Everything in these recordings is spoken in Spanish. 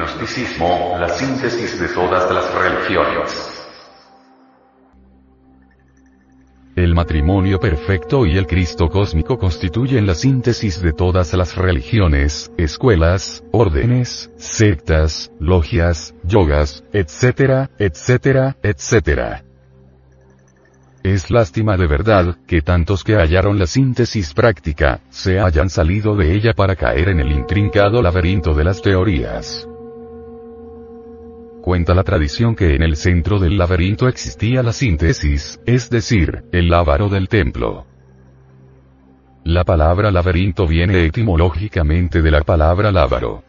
gnosticismo, la síntesis de todas las religiones. El matrimonio perfecto y el Cristo cósmico constituyen la síntesis de todas las religiones, escuelas, órdenes, sectas, logias, yogas, etcétera, etcétera, etcétera. Es lástima de verdad, que tantos que hallaron la síntesis práctica, se hayan salido de ella para caer en el intrincado laberinto de las teorías. Cuenta la tradición que en el centro del laberinto existía la síntesis, es decir, el lábaro del templo. La palabra laberinto viene etimológicamente de la palabra lábaro.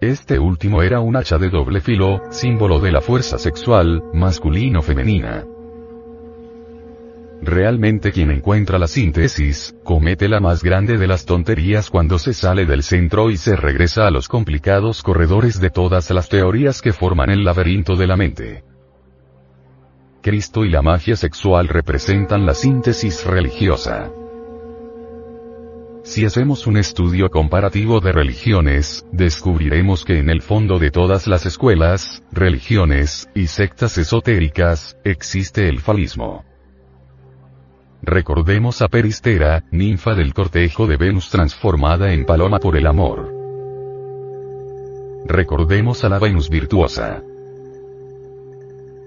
Este último era un hacha de doble filo, símbolo de la fuerza sexual, masculino-femenina. Realmente quien encuentra la síntesis, comete la más grande de las tonterías cuando se sale del centro y se regresa a los complicados corredores de todas las teorías que forman el laberinto de la mente. Cristo y la magia sexual representan la síntesis religiosa. Si hacemos un estudio comparativo de religiones, descubriremos que en el fondo de todas las escuelas, religiones, y sectas esotéricas, existe el falismo. Recordemos a Peristera, ninfa del cortejo de Venus transformada en paloma por el amor. Recordemos a la Venus virtuosa.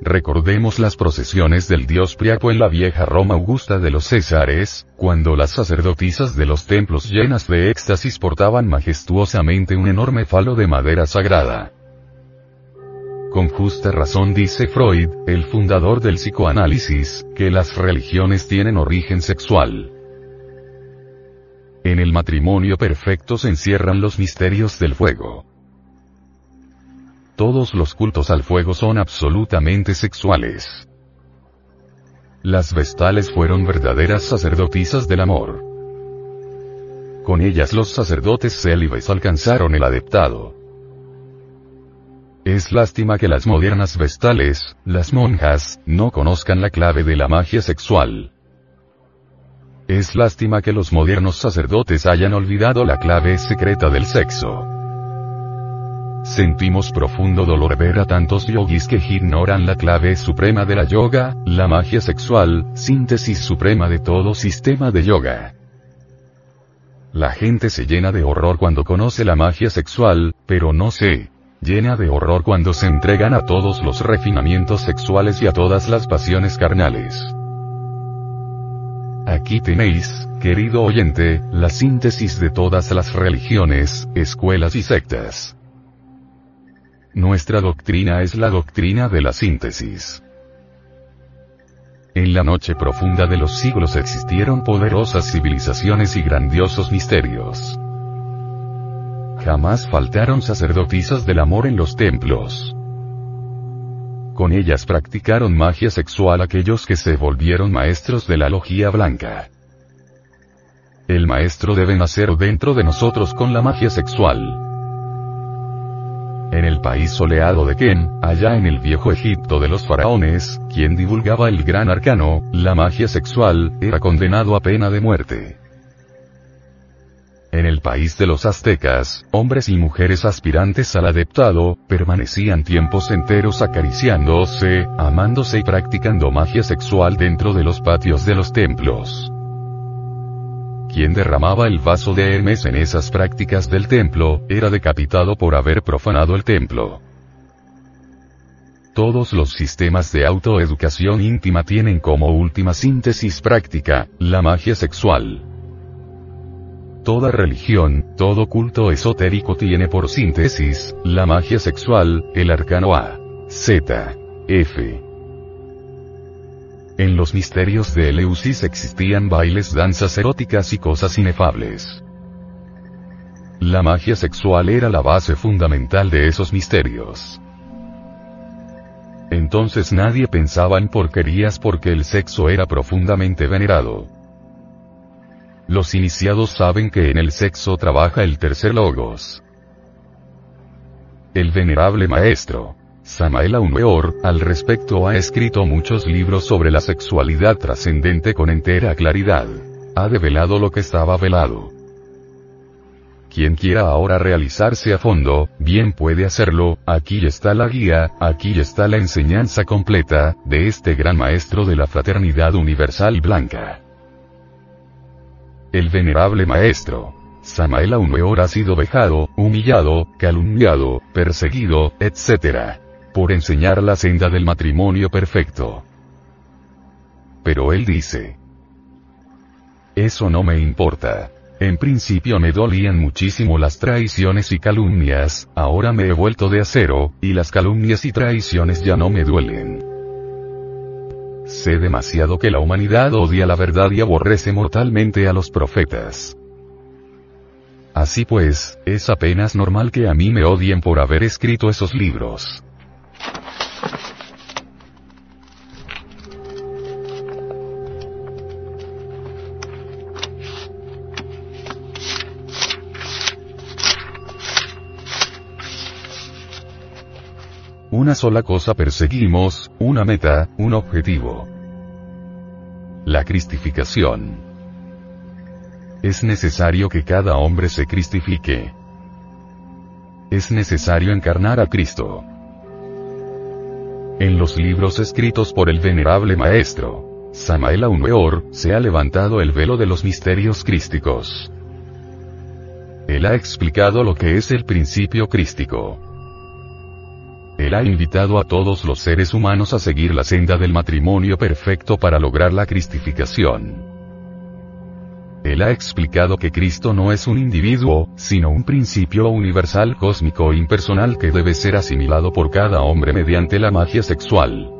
Recordemos las procesiones del dios Priapo en la vieja Roma Augusta de los Césares, cuando las sacerdotisas de los templos llenas de éxtasis portaban majestuosamente un enorme falo de madera sagrada. Con justa razón dice Freud, el fundador del psicoanálisis, que las religiones tienen origen sexual. En el matrimonio perfecto se encierran los misterios del fuego. Todos los cultos al fuego son absolutamente sexuales. Las vestales fueron verdaderas sacerdotisas del amor. Con ellas los sacerdotes célibes alcanzaron el adeptado. Es lástima que las modernas vestales, las monjas, no conozcan la clave de la magia sexual. Es lástima que los modernos sacerdotes hayan olvidado la clave secreta del sexo. Sentimos profundo dolor ver a tantos yogis que ignoran la clave suprema de la yoga, la magia sexual, síntesis suprema de todo sistema de yoga. La gente se llena de horror cuando conoce la magia sexual, pero no sé, llena de horror cuando se entregan a todos los refinamientos sexuales y a todas las pasiones carnales. Aquí tenéis, querido oyente, la síntesis de todas las religiones, escuelas y sectas. Nuestra doctrina es la doctrina de la síntesis. En la noche profunda de los siglos existieron poderosas civilizaciones y grandiosos misterios. Jamás faltaron sacerdotisas del amor en los templos. Con ellas practicaron magia sexual aquellos que se volvieron maestros de la logía blanca. El maestro debe nacer dentro de nosotros con la magia sexual. En el país soleado de Ken, allá en el viejo Egipto de los faraones, quien divulgaba el gran arcano, la magia sexual, era condenado a pena de muerte. En el país de los aztecas, hombres y mujeres aspirantes al adeptado, permanecían tiempos enteros acariciándose, amándose y practicando magia sexual dentro de los patios de los templos. Quien derramaba el vaso de Hermes en esas prácticas del templo, era decapitado por haber profanado el templo. Todos los sistemas de autoeducación íntima tienen como última síntesis práctica, la magia sexual. Toda religión, todo culto esotérico tiene por síntesis, la magia sexual, el arcano A. Z. F. En los misterios de Eleusis existían bailes, danzas eróticas y cosas inefables. La magia sexual era la base fundamental de esos misterios. Entonces nadie pensaba en porquerías porque el sexo era profundamente venerado. Los iniciados saben que en el sexo trabaja el tercer logos. El venerable maestro, Samael Aumeor, al respecto ha escrito muchos libros sobre la sexualidad trascendente con entera claridad. Ha develado lo que estaba velado. quien quiera ahora realizarse a fondo, bien puede hacerlo, aquí está la guía, aquí está la enseñanza completa, de este gran maestro de la fraternidad universal blanca. El venerable maestro. Samael Aumeor ha sido vejado, humillado, calumniado, perseguido, etc. Por enseñar la senda del matrimonio perfecto. Pero él dice. Eso no me importa. En principio me dolían muchísimo las traiciones y calumnias, ahora me he vuelto de acero, y las calumnias y traiciones ya no me duelen. Sé demasiado que la humanidad odia la verdad y aborrece mortalmente a los profetas. Así pues, es apenas normal que a mí me odien por haber escrito esos libros. Una sola cosa perseguimos, una meta, un objetivo. La cristificación. Es necesario que cada hombre se cristifique. Es necesario encarnar a Cristo. En los libros escritos por el venerable maestro, Samael Aumeor, se ha levantado el velo de los misterios crísticos. Él ha explicado lo que es el principio crístico. Él ha invitado a todos los seres humanos a seguir la senda del matrimonio perfecto para lograr la cristificación. Él ha explicado que Cristo no es un individuo, sino un principio universal cósmico e impersonal que debe ser asimilado por cada hombre mediante la magia sexual.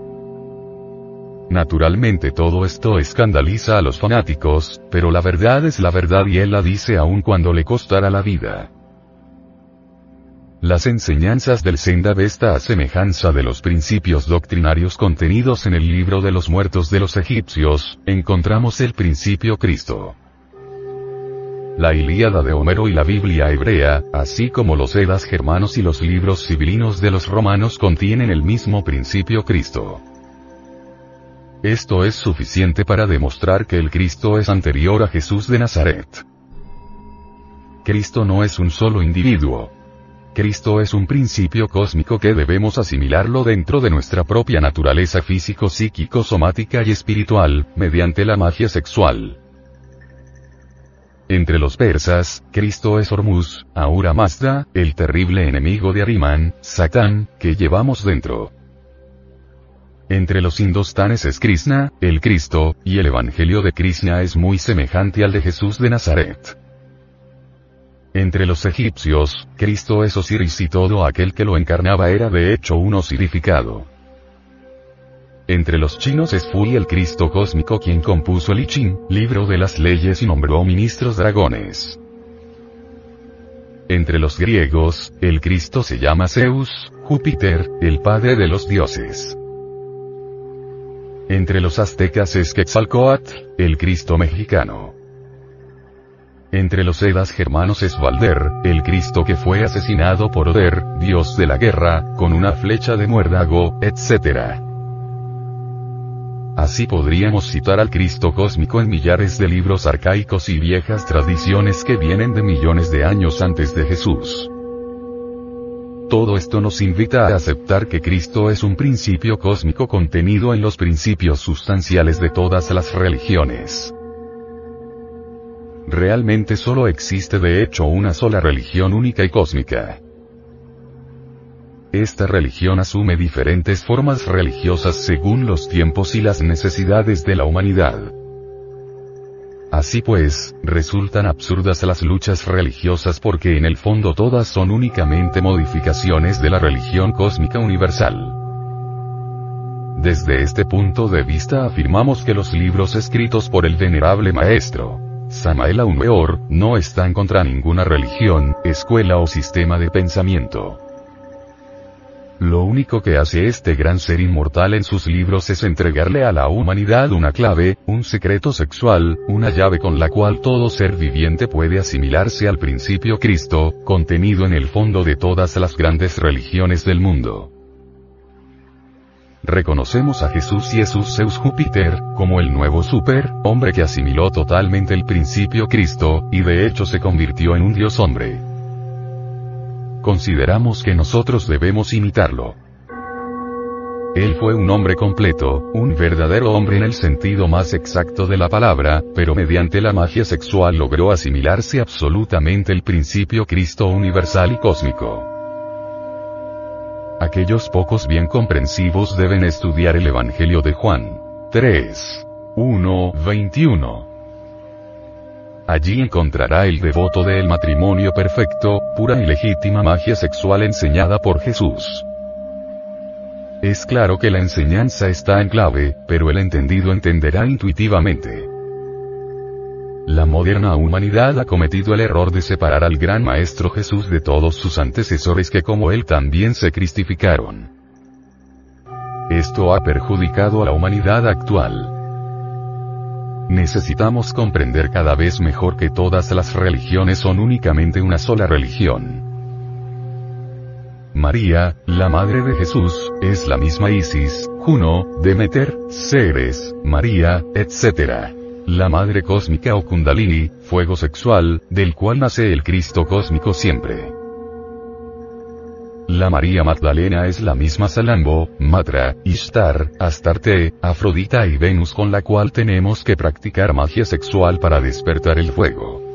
Naturalmente todo esto escandaliza a los fanáticos, pero la verdad es la verdad y él la dice aun cuando le costará la vida. Las enseñanzas del Senda Vesta a semejanza de los principios doctrinarios contenidos en el libro de los muertos de los egipcios, encontramos el principio Cristo. La Ilíada de Homero y la Biblia hebrea, así como los Edas germanos y los libros civilinos de los romanos contienen el mismo principio Cristo. Esto es suficiente para demostrar que el Cristo es anterior a Jesús de Nazaret. Cristo no es un solo individuo, Cristo es un principio cósmico que debemos asimilarlo dentro de nuestra propia naturaleza físico, psíquico, somática y espiritual, mediante la magia sexual. Entre los persas, Cristo es Hormuz, Ahura Mazda, el terrible enemigo de Arimán, Satán, que llevamos dentro. Entre los indostanes es Krishna, el Cristo, y el Evangelio de Krishna es muy semejante al de Jesús de Nazaret. Entre los egipcios, Cristo es Osiris y todo aquel que lo encarnaba era de hecho un osirificado. Entre los chinos es Fui el Cristo cósmico quien compuso el I Ching, libro de las leyes y nombró ministros dragones. Entre los griegos, el Cristo se llama Zeus, Júpiter, el padre de los dioses. Entre los aztecas es Quetzalcoatl, el Cristo mexicano. Entre los Edas germanos es Valder, el Cristo que fue asesinado por Oder, dios de la guerra, con una flecha de muérdago, etc. Así podríamos citar al Cristo cósmico en millares de libros arcaicos y viejas tradiciones que vienen de millones de años antes de Jesús. Todo esto nos invita a aceptar que Cristo es un principio cósmico contenido en los principios sustanciales de todas las religiones. Realmente solo existe de hecho una sola religión única y cósmica. Esta religión asume diferentes formas religiosas según los tiempos y las necesidades de la humanidad. Así pues, resultan absurdas las luchas religiosas porque en el fondo todas son únicamente modificaciones de la religión cósmica universal. Desde este punto de vista afirmamos que los libros escritos por el venerable maestro, Samael Aumeor, no están contra ninguna religión, escuela o sistema de pensamiento. Lo único que hace este gran ser inmortal en sus libros es entregarle a la humanidad una clave, un secreto sexual, una llave con la cual todo ser viviente puede asimilarse al principio Cristo, contenido en el fondo de todas las grandes religiones del mundo. Reconocemos a Jesús Jesús Zeus Júpiter, como el nuevo super, hombre que asimiló totalmente el principio Cristo, y de hecho se convirtió en un Dios hombre. Consideramos que nosotros debemos imitarlo. Él fue un hombre completo, un verdadero hombre en el sentido más exacto de la palabra, pero mediante la magia sexual logró asimilarse absolutamente el principio Cristo universal y cósmico. Aquellos pocos bien comprensivos deben estudiar el Evangelio de Juan. 3. 1, 21. Allí encontrará el devoto del matrimonio perfecto, pura y legítima magia sexual enseñada por Jesús. Es claro que la enseñanza está en clave, pero el entendido entenderá intuitivamente. La moderna humanidad ha cometido el error de separar al gran Maestro Jesús de todos sus antecesores que como él también se cristificaron. Esto ha perjudicado a la humanidad actual. Necesitamos comprender cada vez mejor que todas las religiones son únicamente una sola religión. María, la madre de Jesús, es la misma Isis, Juno, Demeter, Ceres, María, etc. La madre cósmica o Kundalini, fuego sexual, del cual nace el Cristo cósmico siempre. La María Magdalena es la misma Salambo, Matra, Ishtar, Astarte, Afrodita y Venus con la cual tenemos que practicar magia sexual para despertar el fuego.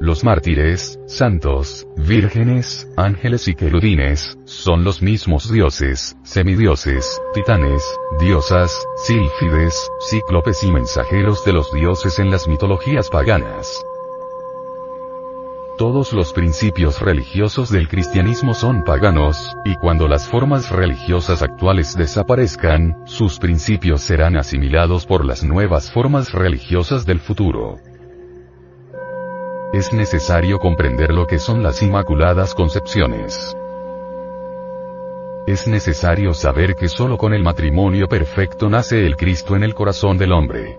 Los mártires, santos, vírgenes, ángeles y querubines, son los mismos dioses, semidioses, titanes, diosas, sílfides, cíclopes y mensajeros de los dioses en las mitologías paganas. Todos los principios religiosos del cristianismo son paganos, y cuando las formas religiosas actuales desaparezcan, sus principios serán asimilados por las nuevas formas religiosas del futuro es necesario comprender lo que son las Inmaculadas Concepciones. Es necesario saber que solo con el matrimonio perfecto nace el Cristo en el corazón del hombre.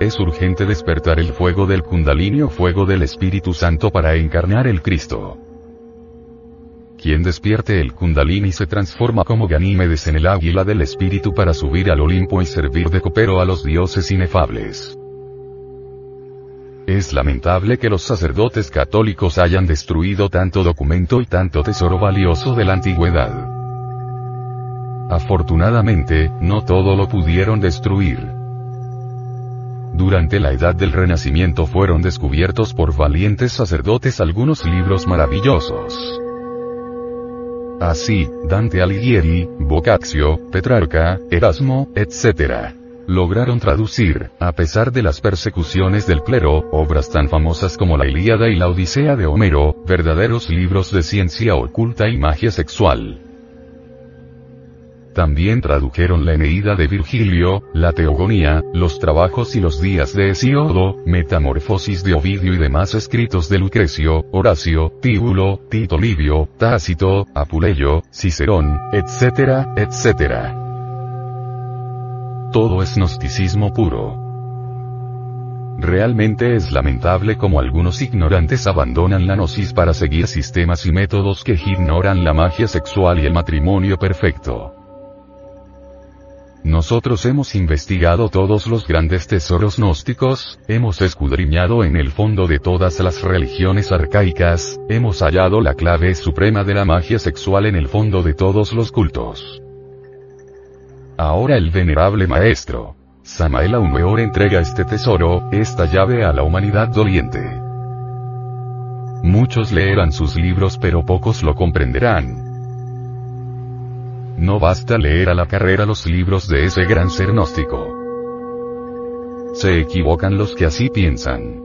Es urgente despertar el fuego del Kundalini o fuego del Espíritu Santo para encarnar el Cristo. Quien despierte el Kundalini se transforma como Ganímedes en el águila del Espíritu para subir al Olimpo y servir de copero a los dioses inefables. Es lamentable que los sacerdotes católicos hayan destruido tanto documento y tanto tesoro valioso de la antigüedad. Afortunadamente, no todo lo pudieron destruir. Durante la Edad del Renacimiento fueron descubiertos por valientes sacerdotes algunos libros maravillosos. Así, Dante Alighieri, Boccaccio, Petrarca, Erasmo, etc lograron traducir, a pesar de las persecuciones del clero, obras tan famosas como la Ilíada y la Odisea de Homero, verdaderos libros de ciencia oculta y magia sexual. También tradujeron la Eneida de Virgilio, la Teogonía, los trabajos y los días de Hesiodo, Metamorfosis de Ovidio y demás escritos de Lucrecio, Horacio, Tíbulo, Tito Livio, Tácito, Apuleyo, Cicerón, etc., etc. Todo es gnosticismo puro. Realmente es lamentable como algunos ignorantes abandonan la gnosis para seguir sistemas y métodos que ignoran la magia sexual y el matrimonio perfecto. Nosotros hemos investigado todos los grandes tesoros gnósticos, hemos escudriñado en el fondo de todas las religiones arcaicas, hemos hallado la clave suprema de la magia sexual en el fondo de todos los cultos. Ahora el venerable maestro, Samael Aumeor entrega este tesoro, esta llave a la humanidad doliente. Muchos leerán sus libros pero pocos lo comprenderán. No basta leer a la carrera los libros de ese gran ser gnóstico. Se equivocan los que así piensan.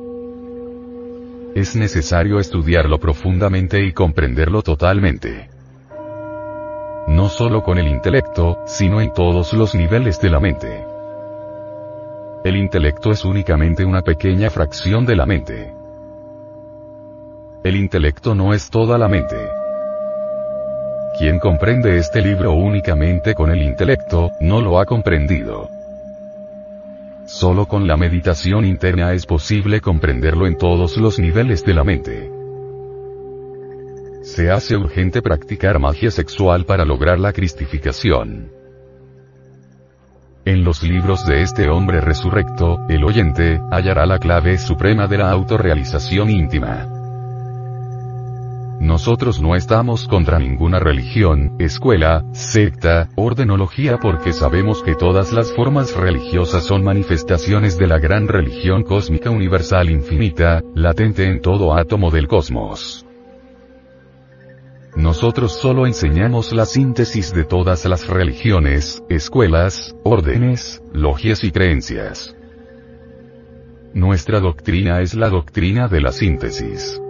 Es necesario estudiarlo profundamente y comprenderlo totalmente no solo con el intelecto, sino en todos los niveles de la mente. El intelecto es únicamente una pequeña fracción de la mente. El intelecto no es toda la mente. Quien comprende este libro únicamente con el intelecto, no lo ha comprendido. Solo con la meditación interna es posible comprenderlo en todos los niveles de la mente. Se hace urgente practicar magia sexual para lograr la cristificación. En los libros de este hombre resurrecto, el oyente, hallará la clave suprema de la autorrealización íntima. Nosotros no estamos contra ninguna religión, escuela, secta, ordenología porque sabemos que todas las formas religiosas son manifestaciones de la gran religión cósmica universal infinita, latente en todo átomo del cosmos. Nosotros solo enseñamos la síntesis de todas las religiones, escuelas, órdenes, logias y creencias. Nuestra doctrina es la doctrina de la síntesis.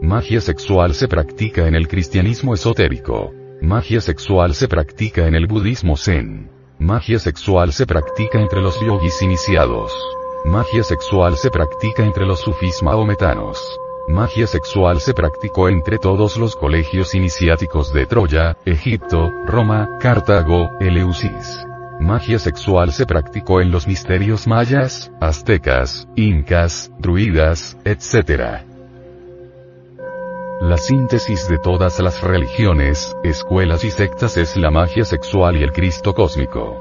Magia sexual se practica en el cristianismo esotérico. Magia sexual se practica en el budismo zen. Magia sexual se practica entre los yogis iniciados. Magia sexual se practica entre los sufis maometanos. Magia sexual se practicó entre todos los colegios iniciáticos de Troya, Egipto, Roma, Cartago, Eleusis. Magia sexual se practicó en los misterios mayas, aztecas, incas, druidas, etc. La síntesis de todas las religiones, escuelas y sectas es la magia sexual y el Cristo cósmico.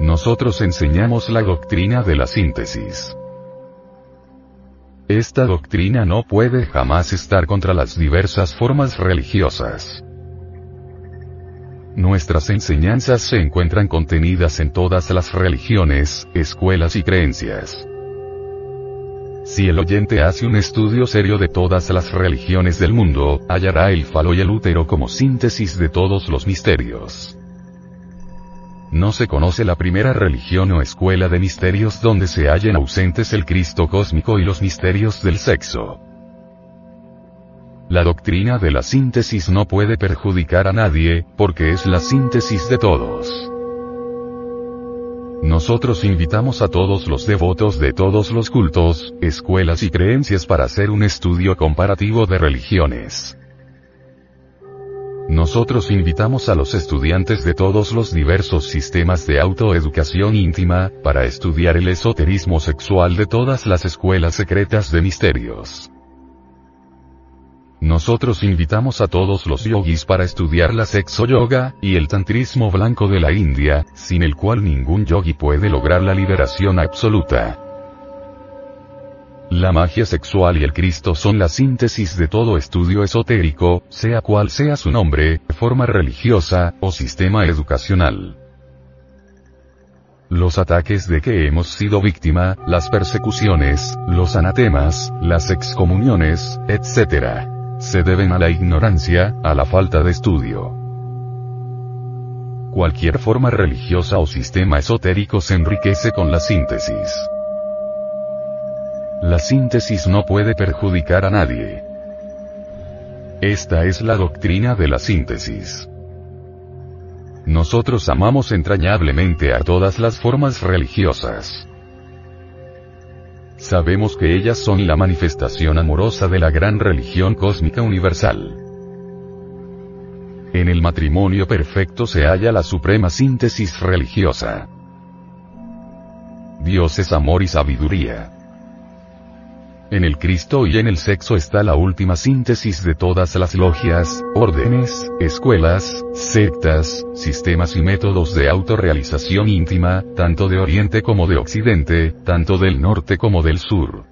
Nosotros enseñamos la doctrina de la síntesis. Esta doctrina no puede jamás estar contra las diversas formas religiosas. Nuestras enseñanzas se encuentran contenidas en todas las religiones, escuelas y creencias. Si el oyente hace un estudio serio de todas las religiones del mundo, hallará el falo y el útero como síntesis de todos los misterios. No se conoce la primera religión o escuela de misterios donde se hallen ausentes el Cristo cósmico y los misterios del sexo. La doctrina de la síntesis no puede perjudicar a nadie, porque es la síntesis de todos. Nosotros invitamos a todos los devotos de todos los cultos, escuelas y creencias para hacer un estudio comparativo de religiones. Nosotros invitamos a los estudiantes de todos los diversos sistemas de autoeducación íntima, para estudiar el esoterismo sexual de todas las escuelas secretas de misterios. Nosotros invitamos a todos los yogis para estudiar la sexo yoga, y el tantrismo blanco de la India, sin el cual ningún yogi puede lograr la liberación absoluta. La magia sexual y el Cristo son la síntesis de todo estudio esotérico, sea cual sea su nombre, forma religiosa, o sistema educacional. Los ataques de que hemos sido víctima, las persecuciones, los anatemas, las excomuniones, etc se deben a la ignorancia, a la falta de estudio. Cualquier forma religiosa o sistema esotérico se enriquece con la síntesis. La síntesis no puede perjudicar a nadie. Esta es la doctrina de la síntesis. Nosotros amamos entrañablemente a todas las formas religiosas. Sabemos que ellas son la manifestación amorosa de la gran religión cósmica universal. En el matrimonio perfecto se halla la suprema síntesis religiosa. Dios es amor y sabiduría. En el Cristo y en el sexo está la última síntesis de todas las logias, órdenes, escuelas, sectas, sistemas y métodos de autorrealización íntima, tanto de Oriente como de Occidente, tanto del norte como del sur.